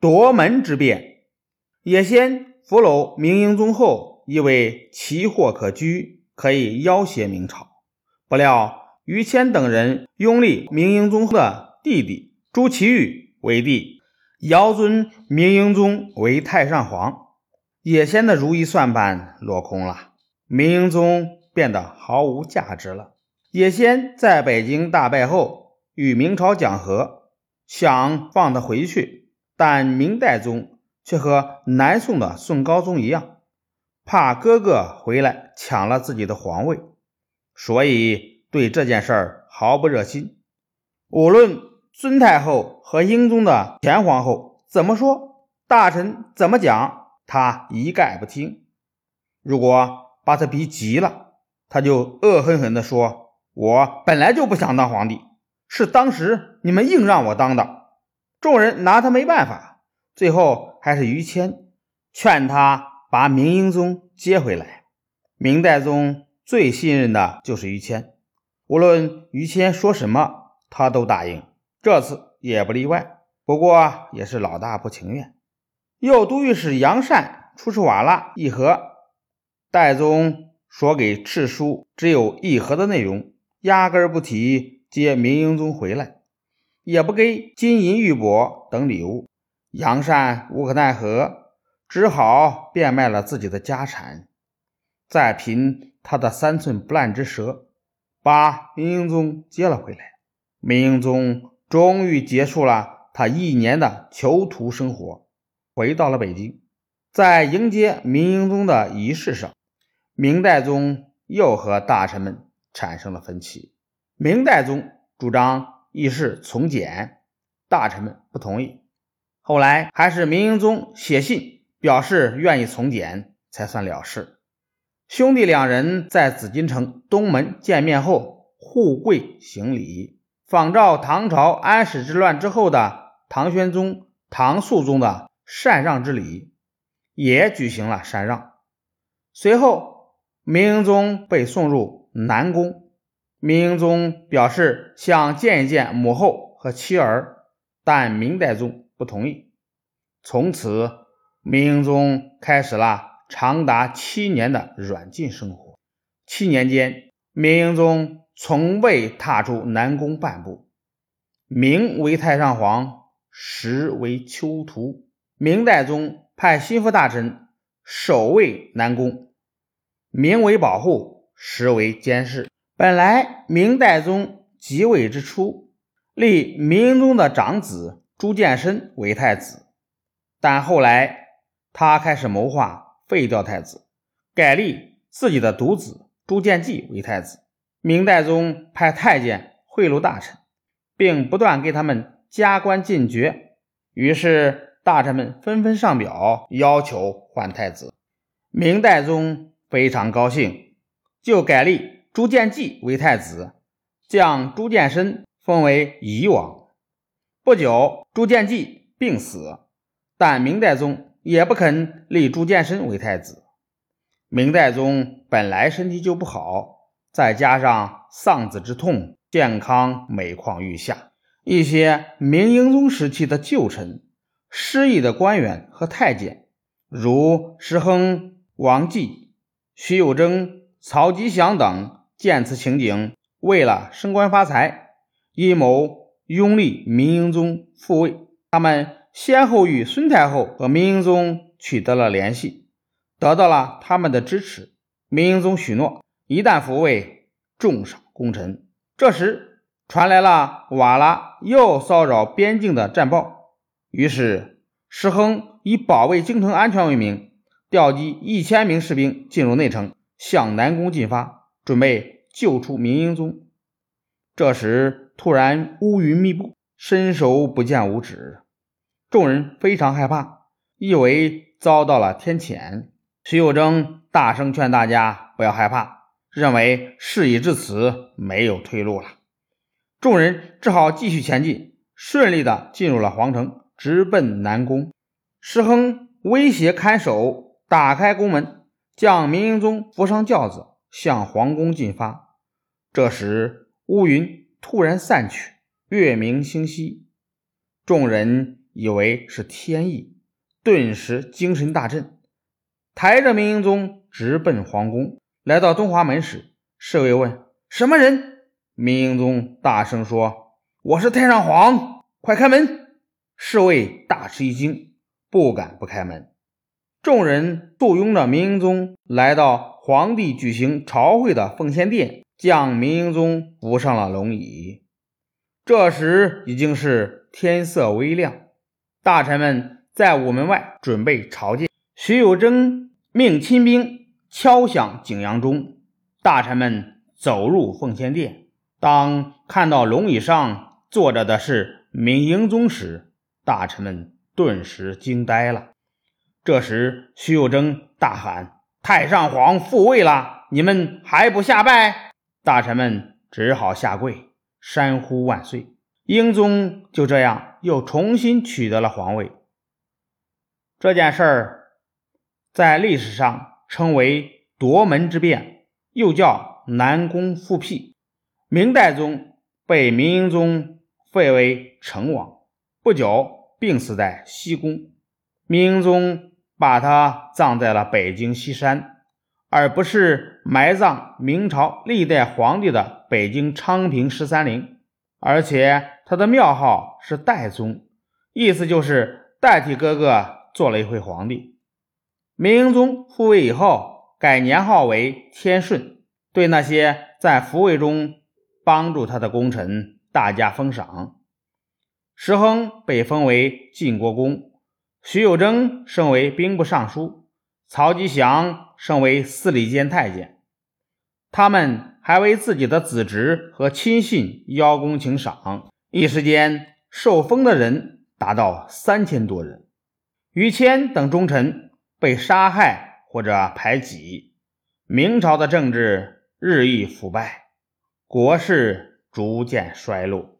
夺门之变。野先俘虏明英宗后，以为奇货可居，可以要挟明朝。不料于谦等人拥立明英宗的弟弟朱祁钰为帝，遥尊明英宗为太上皇。野先的如意算盘落空了，明英宗变得毫无价值了。野先在北京大败后，与明朝讲和，想放他回去，但明代宗却和南宋的宋高宗一样，怕哥哥回来抢了自己的皇位，所以对这件事儿毫不热心。无论尊太后和英宗的前皇后怎么说，大臣怎么讲。他一概不听。如果把他逼急了，他就恶狠狠地说：“我本来就不想当皇帝，是当时你们硬让我当的。”众人拿他没办法，最后还是于谦劝他把明英宗接回来。明代宗最信任的就是于谦，无论于谦说什么，他都答应。这次也不例外，不过也是老大不情愿。右都御史杨善出使瓦剌议和，代宗说给敕书只有议和的内容，压根不提接明英宗回来，也不给金银玉帛等礼物。杨善无可奈何，只好变卖了自己的家产，再凭他的三寸不烂之舌，把明英宗接了回来。明英宗终于结束了他一年的囚徒生活。回到了北京，在迎接明英宗的仪式上，明代宗又和大臣们产生了分歧。明代宗主张议事从简，大臣们不同意。后来还是明英宗写信表示愿意从简，才算了事。兄弟两人在紫禁城东门见面后，互跪行礼，仿照唐朝安史之乱之后的唐玄宗、唐肃宗的。禅让之礼也举行了禅让。随后，明英宗被送入南宫。明英宗表示想见一见母后和妻儿，但明代宗不同意。从此，明英宗开始了长达七年的软禁生活。七年间，明英宗从未踏出南宫半步。明为太上皇，实为囚徒。明代宗派心腹大臣守卫南宫，名为保护，实为监视。本来明代宗即位之初，立明宗的长子朱见深为太子，但后来他开始谋划废掉太子，改立自己的独子朱见济为太子。明代宗派太监贿赂大臣，并不断给他们加官进爵，于是。大臣们纷纷上表要求换太子，明代宗非常高兴，就改立朱见济为太子，将朱见深封为夷王。不久，朱见济病死，但明代宗也不肯立朱见深为太子。明代宗本来身体就不好，再加上丧子之痛，健康每况愈下。一些明英宗时期的旧臣。失意的官员和太监，如石亨、王继、徐有贞、曹吉祥等，见此情景，为了升官发财，阴谋拥立明英宗复位。他们先后与孙太后和明英宗取得了联系，得到了他们的支持。明英宗许诺，一旦复位，重赏功臣。这时传来了瓦剌又骚扰边境的战报。于是，石亨以保卫京城安全为名，调集一千名士兵进入内城，向南宫进发，准备救出明英宗。这时，突然乌云密布，伸手不见五指，众人非常害怕，以为遭到了天谴。徐有贞大声劝大家不要害怕，认为事已至此，没有退路了。众人只好继续前进，顺利的进入了皇城。直奔南宫，石亨威胁看守打开宫门，将明英宗扶上轿子，向皇宫进发。这时乌云突然散去，月明星稀，众人以为是天意，顿时精神大振，抬着明英宗直奔皇宫。来到东华门时，侍卫问：“什么人？”明英宗大声说：“我是太上皇，快开门！”侍卫大吃一惊，不敢不开门。众人簇拥着明英宗来到皇帝举行朝会的奉献殿，将明英宗扶上了龙椅。这时已经是天色微亮，大臣们在午门外准备朝见。徐有贞命亲兵敲响景阳钟，大臣们走入奉天殿。当看到龙椅上坐着的是明英宗时，大臣们顿时惊呆了。这时，徐有贞大喊：“太上皇复位了，你们还不下拜？”大臣们只好下跪，山呼万岁。英宗就这样又重新取得了皇位。这件事儿在历史上称为夺门之变，又叫南宫复辟。明代宗被明英宗废为成王，不久病死在西宫。明英宗把他葬在了北京西山，而不是埋葬明朝历代皇帝的北京昌平十三陵。而且他的庙号是代宗，意思就是代替哥哥做了一回皇帝。明英宗复位以后，改年号为天顺，对那些在复位中。帮助他的功臣大加封赏，石亨被封为晋国公，徐有贞升为兵部尚书，曹吉祥升为司礼监太监。他们还为自己的子侄和亲信邀功请赏，一时间受封的人达到三千多人。于谦等忠臣被杀害或者排挤，明朝的政治日益腐败。国势逐渐衰落。